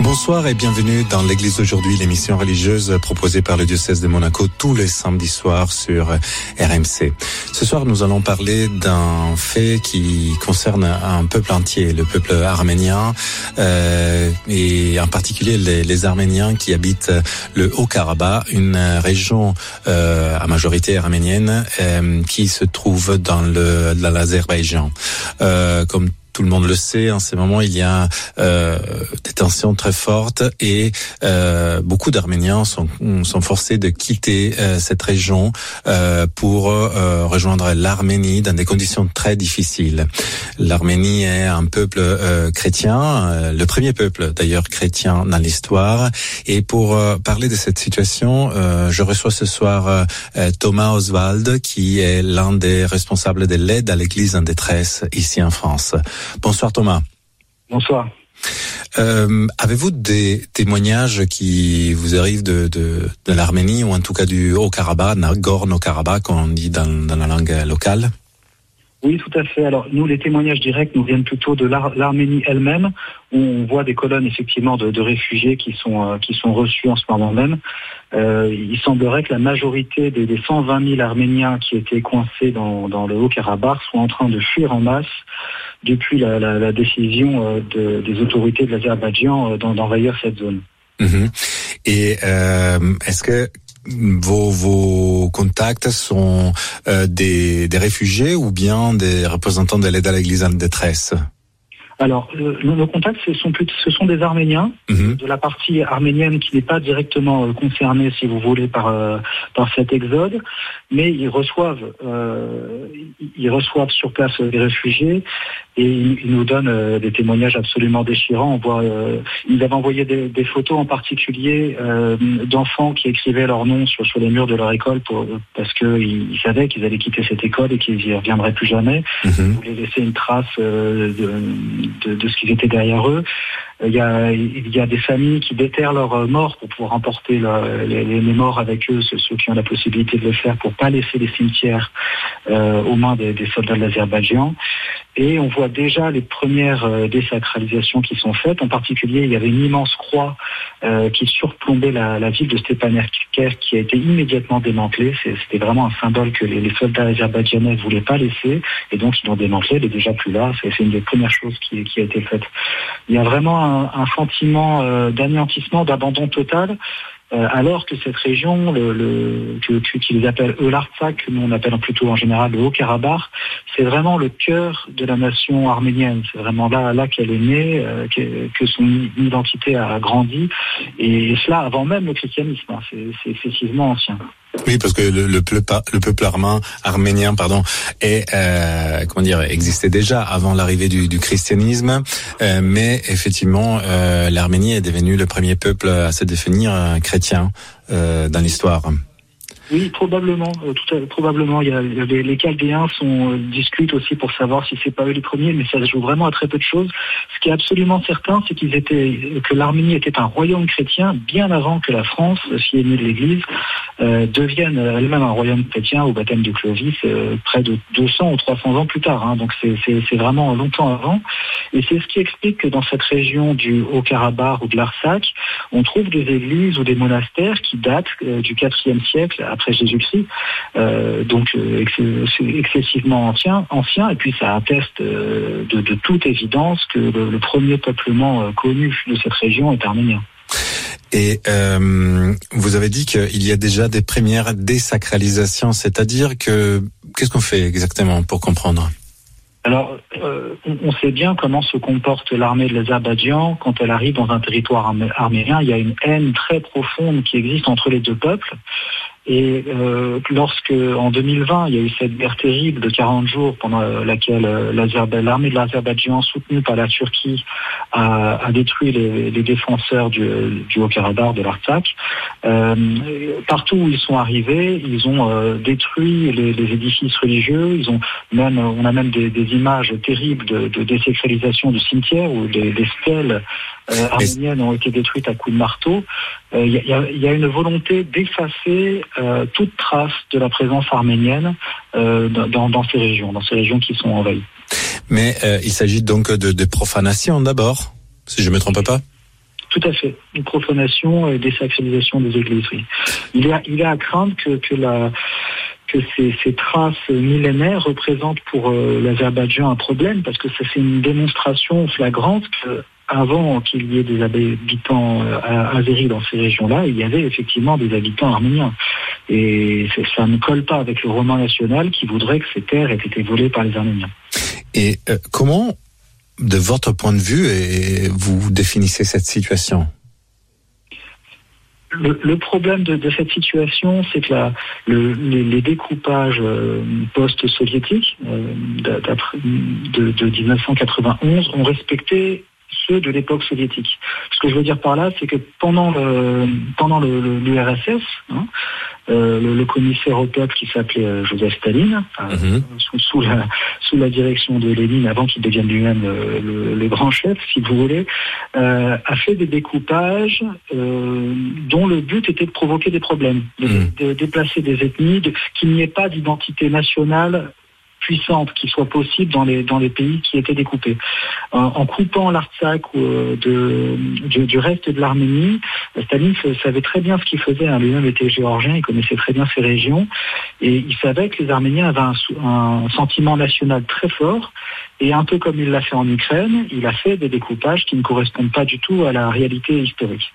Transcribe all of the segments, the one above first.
Bonsoir et bienvenue dans l'Église d'aujourd'hui, l'émission religieuse proposée par le diocèse de Monaco tous les samedis soirs sur RMC. Ce soir, nous allons parler d'un fait qui concerne un peuple entier, le peuple arménien, euh, et en particulier les, les, Arméniens qui habitent le Haut-Karabakh, une région euh, à majorité arménienne euh, qui se trouve dans l'Azerbaïdjan. Euh, comme tout le monde le sait, en ces moments, il y a euh, des tensions très fortes et euh, beaucoup d'Arméniens sont, sont forcés de quitter euh, cette région euh, pour euh, rejoindre l'Arménie dans des conditions très difficiles. L'Arménie est un peuple euh, chrétien, le premier peuple d'ailleurs chrétien dans l'histoire. Et pour parler de cette situation, je reçois ce soir Thomas Oswald, qui est l'un des responsables de l'aide à l'Église en détresse ici en France. Bonsoir Thomas. Bonsoir. Euh, Avez-vous des témoignages qui vous arrivent de, de, de l'Arménie ou en tout cas du Haut-Karabakh, Nagorno-Karabakh, comme on dit dans, dans la langue locale? Oui, tout à fait. Alors nous, les témoignages directs nous viennent plutôt de l'Arménie elle-même, où on voit des colonnes effectivement de, réfugiés qui sont euh, qui sont reçus en ce moment même. Euh, il semblerait que la majorité des, des, 120 000 Arméniens qui étaient coincés dans, dans le Haut-Karabakh soient en train de fuir en masse depuis la, la, la décision euh, de, des autorités de l'Azerbaïdjan euh, d'envahir cette zone. Mmh. Et euh, est-ce que vos, vos contacts sont euh, des, des réfugiés ou bien des représentants de l'aide à l'Église en détresse? Alors, euh, nos contacts, ce sont, plus, ce sont des Arméniens, Mhm. de la partie arménienne qui n'est pas directement euh, concernée, si vous voulez, par, euh, par cet exode, mais ils reçoivent, euh, ils reçoivent sur place des réfugiés et ils, ils nous donnent euh, des témoignages absolument déchirants. On voit, ils avaient envoyé des, des photos en particulier d'enfants qui écrivaient leur nom sur, sur les murs de leur école pour, parce qu'ils ils savaient qu'ils allaient quitter cette école et qu'ils n'y reviendraient plus jamais. Mhm. Ils voulaient laisser une trace de, de, ce qu'ils étaient derrière eux. Il y, a, il y a des familles qui déterrent leurs morts pour pouvoir emporter le- les, morts avec eux, ceux qui ont la possibilité de le faire, pour pas laisser les cimetières euh, aux mains des, des soldats de l'Azerbaïdjan. Et on voit déjà les premières euh, désacralisations qui sont faites. En particulier, il y avait une immense croix euh, qui surplombait la, ville de Stepanakert qui a été immédiatement démantelée. C'était vraiment un symbole que les, soldats azerbaïdjanais ne voulaient pas laisser. Et donc, ils l'ont démantelée. Elle est déjà plus là. C'est une des premières choses qui, a été faite. Il y a vraiment un, un sentiment euh, d'anéantissement, d'abandon total. Euh, alors que cette région, le, le, qu'ils appellent eux l'Artsakh, que nous on appelle plutôt en général le Haut-Karabakh, c'est vraiment le cœur de la nation arménienne. C'est vraiment là, là qu'elle est née, euh, que, que son identité a grandi, et cela avant même le christianisme. hein. C'est excessivement ancien. Oui, parce que le, le peuple, le peuple arménien, pardon, est, euh, comment dire, existait déjà avant l'arrivée du, du christianisme, euh, mais effectivement, euh, l'Arménie est devenue le premier peuple à se définir euh, chrétien euh, dans l'histoire. Oui, probablement. euh, tout à- probablement. Il y a, les, les Chaldéens sont, euh, discutent aussi pour savoir si c'est pas eux les premiers, mais ça joue vraiment à très peu de choses. Ce qui est absolument certain, c'est qu'ils étaient, que l'Arménie était un royaume chrétien bien avant que la France, qui est née de l'Église, euh, devienne elle-même un royaume chrétien au baptême de Clovis, euh, près de 200 ou 300 ans plus tard. hein. Donc c'est vraiment longtemps avant. Et c'est ce qui explique que dans cette région du Haut-Karabakh ou de l'Artsakh, on trouve des églises ou des monastères qui datent euh, du IVe siècle après Jésus-Christ, euh, donc euh, c'est excessivement ancien, ancien, et puis ça atteste euh, de, de toute évidence que le, le premier peuplement connu de cette région est arménien. Et euh, vous avez dit qu'il y a déjà des premières désacralisations, c'est-à-dire que qu'est-ce qu'on fait exactement pour comprendre? Alors, euh, on, sait bien comment se comporte l'armée de l'Azerbaïdjan quand elle arrive dans un territoire armé- arménien. Il y a une haine très profonde qui existe entre les deux peuples. Et euh, lorsque, en 2020, il y a eu cette guerre terrible de 40 jours pendant laquelle euh, l'armée de l'Azerbaïdjan, soutenue par la Turquie, a, détruit les, défenseurs du, Haut-Karabakh, de l'Artsakh, euh, partout où ils sont arrivés, ils ont euh, détruit les, édifices religieux. Ils ont même, on a même des, images terribles de, de désacralisation du cimetière des, des stèles euh, arméniennes ont été détruites à coups de marteau. Il y, y, a, une volonté d'effacer toute trace de la présence arménienne dans, dans, ces régions, dans ces régions qui sont envahies. Mais il s'agit donc de, de profanation d'abord, si je ne me trompe pas. Tout à fait. Une profanation et désacralisation des églises, oui. Il y a, il a à craindre que, que la, que ces, ces, traces millénaires représentent pour euh, l'Azerbaïdjan un problème parce que ça c'est une démonstration flagrante que avant qu'il y ait des habitants euh, azéris dans ces régions-là, il y avait effectivement des habitants arméniens. Et ça ne colle pas avec le roman national qui voudrait que ces terres aient été volées par les Arméniens. Et euh, comment, de votre point de vue, et vous définissez cette situation? Le, problème de, cette situation, c'est que la, les, découpages euh, post-soviétiques euh, de, de, 1991 ont respecté ceux de l'époque soviétique. Ce que je veux dire par là, c'est que pendant le pendant l'URSS, hein, euh, le, commissaire au peuple qui s'appelait euh, Joseph Staline, euh, mhm. sous, la, sous la direction de Lénine, avant qu'il devienne lui-même le, grand chef, si vous voulez, a fait des découpages dont le but était de provoquer des problèmes, de, mhm. déplacer des ethnies, qu'il n'y ait pas d'identité nationale puissante qui soit possible dans les dans les pays qui étaient découpés. en coupant l'Artsakh euh, du, reste de l'Arménie, Staline savait très bien ce qu'il faisait. Hein. Lui-même était géorgien, il connaissait très bien ces régions et il savait que les Arméniens avaient un sentiment national très fort. Et un peu comme il l'a fait en Ukraine, il a fait des découpages qui ne correspondent pas du tout à la réalité historique.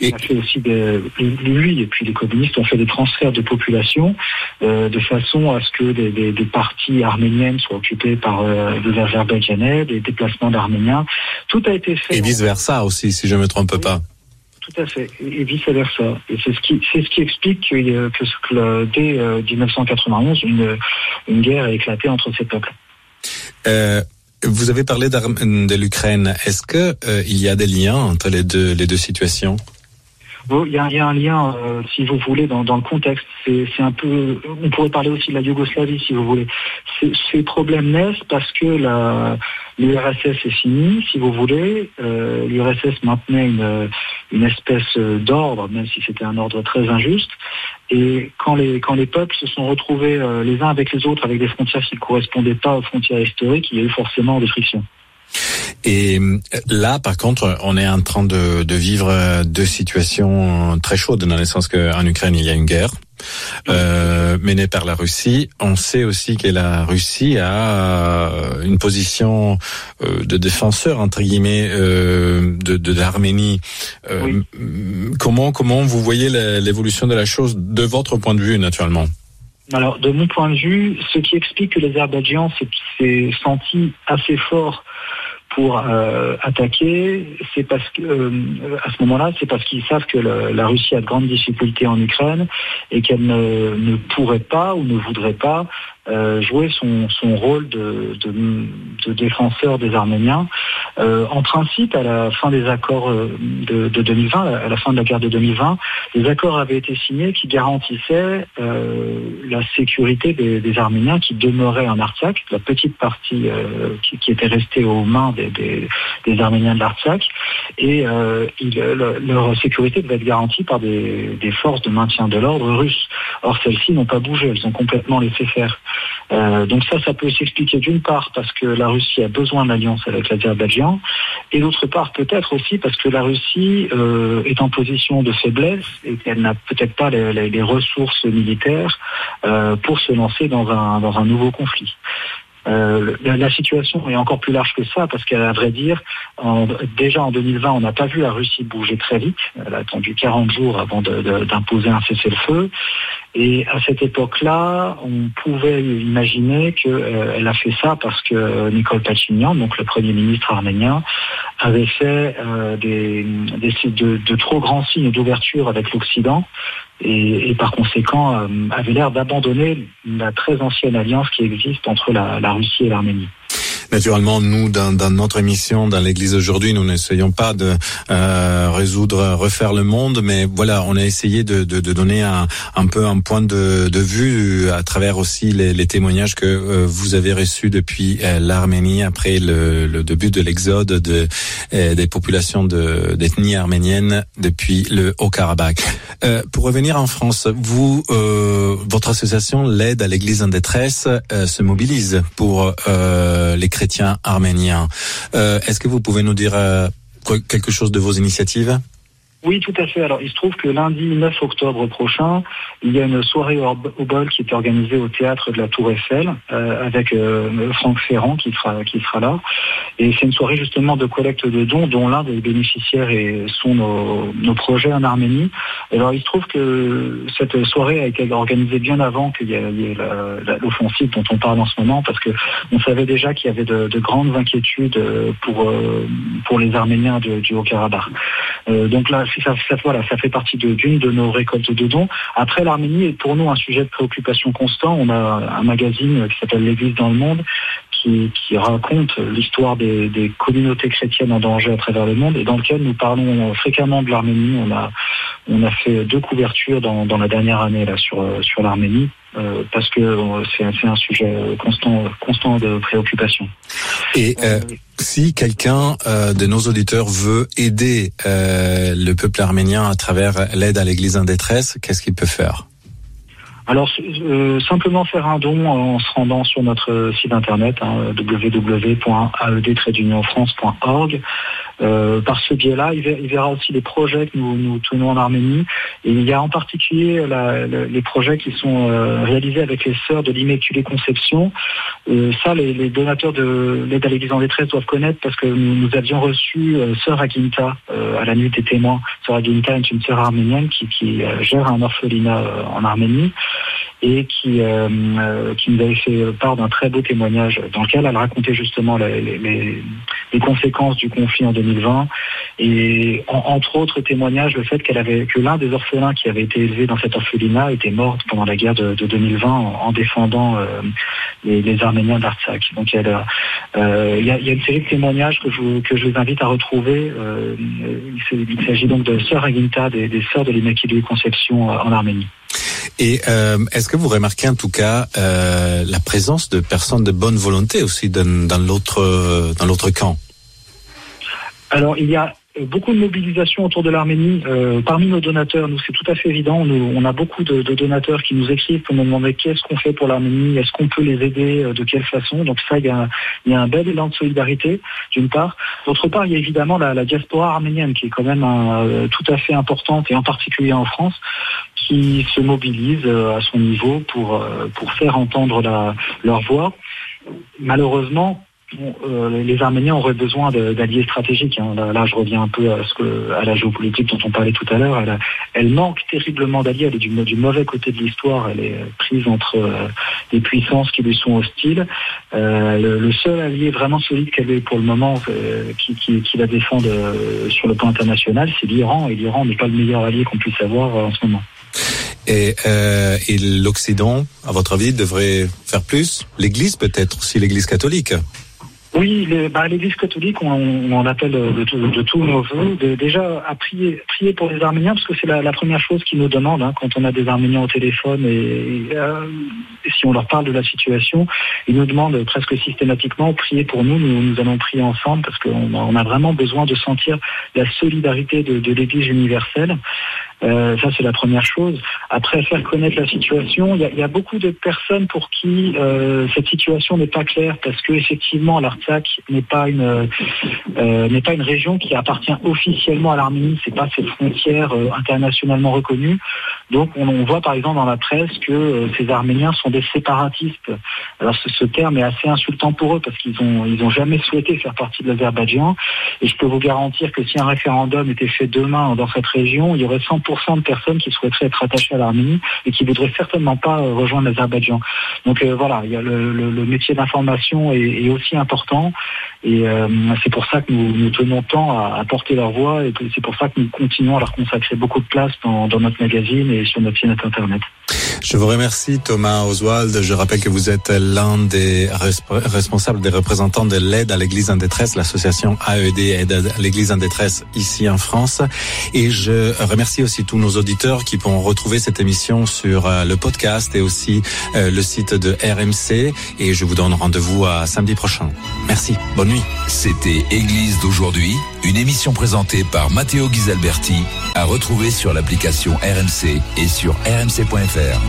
Et... a fait aussi des, lui et puis les communistes ont fait des transferts de population euh, de façon à ce que des, des, des parties arméniennes soient occupées par euh, des Azerbaïdjanais, des déplacements d'Arméniens. Tout a été fait. Et vice versa aussi, si je ne me trompe pas. Tout à fait, et vice versa. Et c'est ce qui, c'est ce qui explique que, que, que dès 1991, euh, une, une guerre a éclaté entre ces peuples. Euh, vous avez parlé de l'Ukraine. Est-ce que euh, il y a des liens entre les deux les deux situations? Il y, a, un lien, euh, si vous voulez, dans, dans le contexte. C'est un peu, on pourrait parler aussi de la Yougoslavie, si vous voulez. Ces problèmes naissent parce que l'URSS est finie, si vous voulez. Euh, L'URSS maintenait une, une espèce d'ordre, même si c'était un ordre très injuste. Et quand les, quand les peuples se sont retrouvés euh, les uns avec les autres, avec des frontières qui ne correspondaient pas aux frontières historiques, il y a eu forcément des frictions. Et euh, là, par contre, on est en train de, de vivre euh, deux situations très chaudes, dans le sens qu'en Ukraine, il y a une guerre. Euh, menée par la Russie. On sait aussi que la Russie a une position de défenseur entre guillemets de, de l'Arménie. Comment comment vous voyez l'évolution de la chose de votre point de vue naturellement? Alors de mon point de vue, ce qui explique que l'Azerbaïdjan s'est senti assez fort pour euh, attaquer, c'est parce que euh, à ce moment-là, c'est parce qu'ils savent que la Russie a de grandes difficultés en Ukraine et qu'elle ne, ne, pourrait pas ou ne voudrait pas euh, jouer son, son rôle de, de, de, défenseur des Arméniens. Euh, en principe, à la fin des accords euh, de, de, 2020, à la fin de la guerre de 2020, les accords avaient été signés qui garantissaient euh, la sécurité des, des, Arméniens qui demeuraient en Artsakh, la petite partie euh, qui, qui, était restée aux mains des, des, des Arméniens de l'Artsakh, et leur sécurité devait être garantie par des forces de maintien de l'ordre russes. Or, celles-ci n'ont pas bougé, elles ont complètement laissé faire. Euh, donc ça, ça peut s'expliquer d'une part parce que la Russie a besoin d'alliance avec l'Azerbaïdjan, et d'autre part peut-être aussi parce que la Russie euh, est en position de faiblesse et qu'elle n'a peut-être pas les, ressources militaires euh, pour se lancer dans un nouveau conflit. Euh, la, situation est encore plus large que ça parce qu'à vrai dire, en, déjà en 2020, on n'a pas vu la Russie bouger très vite. Elle a attendu 40 jours avant d'imposer un cessez-le-feu. Et à cette époque-là, on pouvait imaginer qu'elle euh, a fait ça parce que Nicole Pachinian, donc le premier ministre arménien, avait fait euh, de, trop grands signes d'ouverture avec l'Occident et, par conséquent euh, avait l'air d'abandonner la très ancienne alliance qui existe entre la Russie et l'Arménie. Naturellement, nous, dans, dans notre émission, dans l'Église aujourd'hui, nous n'essayons pas de euh, résoudre, refaire le monde, mais voilà, on a essayé de, de, de donner un, un, peu un point de, de, vue à travers aussi les, les témoignages que euh, vous avez reçus depuis euh, l'Arménie après le, le, début de l'exode de, euh, des populations d'ethnie arménienne depuis le Haut-Karabakh. pour revenir en France, vous, votre association, l'aide à l'Église en détresse, se mobilise pour les chrétiens arméniens. Euh, Est-ce que vous pouvez nous dire euh, quelque chose de vos initiatives? Oui, tout à fait. Alors, il se trouve que lundi 9 octobre prochain, il y a une soirée au, bol qui est organisée au théâtre de la Tour Eiffel euh, avec euh, Franck Ferrand qui sera qui sera là. Et c'est une soirée justement de collecte de dons dont l'un des bénéficiaires est, sont nos, nos, projets en Arménie. Alors, il se trouve que cette soirée a été organisée bien avant qu'il y ait, l'offensive dont on parle en ce moment parce que on savait déjà qu'il y avait de, de, grandes inquiétudes pour euh, pour les Arméniens du Haut-Karabakh. Donc là, ça, voilà, ça fait partie d'une de, nos récoltes de dons. Après, l'Arménie est pour nous un sujet de préoccupation constant. On a un magazine qui s'appelle L'Église dans le monde qui, qui raconte l'histoire des, des, communautés chrétiennes en danger à travers le monde et dans lequel nous parlons fréquemment de l'Arménie. On a, on a fait deux couvertures dans, dans la dernière année là, sur, sur l'Arménie. Euh, parce que euh, c'est un sujet constant, constant de préoccupation. Et euh, si quelqu'un de nos auditeurs veut aider le peuple arménien à travers l'aide à l'Église en détresse, qu'est-ce qu'il peut faire? Alors simplement faire un don en se rendant sur notre site internet hein, euh, par ce biais-là, il, verra aussi les projets que nous, nous tenons en Arménie. Et il y a en particulier les projets qui sont euh, réalisés avec les sœurs de l'Immaculée Conception. Euh, ça, les, les, donateurs de l'aide à l'Église en détresse doivent connaître parce que nous, nous avions reçu Sœur Aginta à la nuit des témoins. Sœur Aginta est une sœur arménienne qui, qui gère un orphelinat en Arménie et qui, qui nous avait fait part d'un très beau témoignage dans lequel elle racontait justement les, les, les conséquences du conflit en 2020 et entre autres témoignages le fait qu'elle avait que l'un des orphelins qui avait été élevé dans cet orphelinat était mort pendant la guerre de, 2020 en, défendant euh, les, Arméniens d'Artsakh. Donc euh, il y, a, une série de témoignages que je, que je vous invite à retrouver. Euh, il s'agit donc de Sœur Aginta, des, des sœurs de l'Immaculée Conception en Arménie. Et est-ce que vous remarquez en tout cas la présence de personnes de bonne volonté aussi dans l'autre dans l'autre camp? Alors, il y a beaucoup de mobilisation autour de l'Arménie. Euh, parmi nos donateurs, nous, c'est tout à fait évident. Nous, on a beaucoup de, donateurs qui nous écrivent pour nous demander qu'est-ce qu'on fait pour l'Arménie, est-ce qu'on peut les aider, euh, de quelle façon. Donc ça, il y, a, un bel élan de solidarité, d'une part. D'autre part, il y a évidemment la, diaspora arménienne qui est quand même euh, tout à fait importante, et en particulier en France, qui se mobilise à son niveau pour, pour faire entendre la, leur voix. Malheureusement, euh, les Arméniens auraient besoin d'alliés stratégiques. Hein. Là, je reviens un peu à, ce que, à la géopolitique dont on parlait tout à l'heure. Elle, manque terriblement d'alliés. Elle est du, mauvais côté de l'histoire. Elle est prise entre euh, des puissances qui lui sont hostiles. Euh, le, seul allié vraiment solide qu'elle ait pour le moment, qui, qui, la défende sur le plan international, c'est l'Iran. Et l'Iran n'est pas le meilleur allié qu'on puisse avoir en ce moment. Et, et l'Occident, à votre avis, devrait faire plus? L'Église peut-être aussi, l'Église catholique oui, bah, l'Église catholique, on, on appelle de, de, tous nos voeux, déjà à prier, prier pour les Arméniens, parce que c'est la, première chose qu'ils nous demandent hein, quand on a des Arméniens au téléphone et, euh, si on leur parle de la situation, ils nous demandent presque systématiquement prier pour nous. Nous, nous allons prier ensemble parce qu'on a, vraiment besoin de sentir la solidarité de l'Église universelle. Euh, ça, c'est la première chose. Après, faire connaître la situation, il y a, y a beaucoup de personnes pour qui euh, cette situation n'est pas claire parce que effectivement, l'Artsakh n'est pas une euh, n'est pas une région qui appartient officiellement à l'Arménie. C'est pas cette frontière euh, internationalement reconnue. Donc, on, on, voit par exemple dans la presse que euh, ces Arméniens sont des séparatistes. Alors, ce, ce, terme est assez insultant pour eux parce qu'ils ont ils ont jamais souhaité faire partie de l'Azerbaïdjan. Et je peux vous garantir que si un référendum était fait demain dans cette région, il y aurait 100% de personnes qui souhaiteraient être attachées à l'Arménie et qui voudraient certainement pas euh, rejoindre l'Azerbaïdjan. Donc euh, voilà, il y a le, métier d'information est, aussi important Et euh, c'est pour ça que nous, tenons tant à, à, porter leur voix et c'est pour ça que nous continuons à leur consacrer beaucoup de place dans, dans notre magazine et sur notre site internet. Je vous remercie Thomas Oswald. Je rappelle que vous êtes l'un des responsables, des représentants de l'aide à l'Église en détresse, l'association AED Aide à l'Église en détresse ici en France. Et je remercie aussi tous nos auditeurs qui pourront retrouver cette émission sur euh, le podcast et aussi euh, le site de RMC. Et je vous donne rendez-vous à samedi prochain. Merci. Bonne nuit. C'était Église d'aujourd'hui, une émission présentée par Matteo Ghisalberti, à retrouver sur l'application RMC et sur rmc.fr.